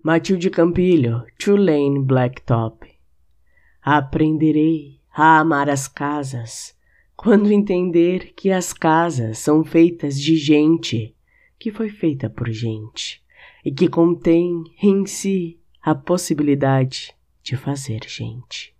Matilde Campilho, Tulane Blacktop. Aprenderei a amar as casas quando entender que as casas são feitas de gente que foi feita por gente e que contém em si a possibilidade de fazer gente.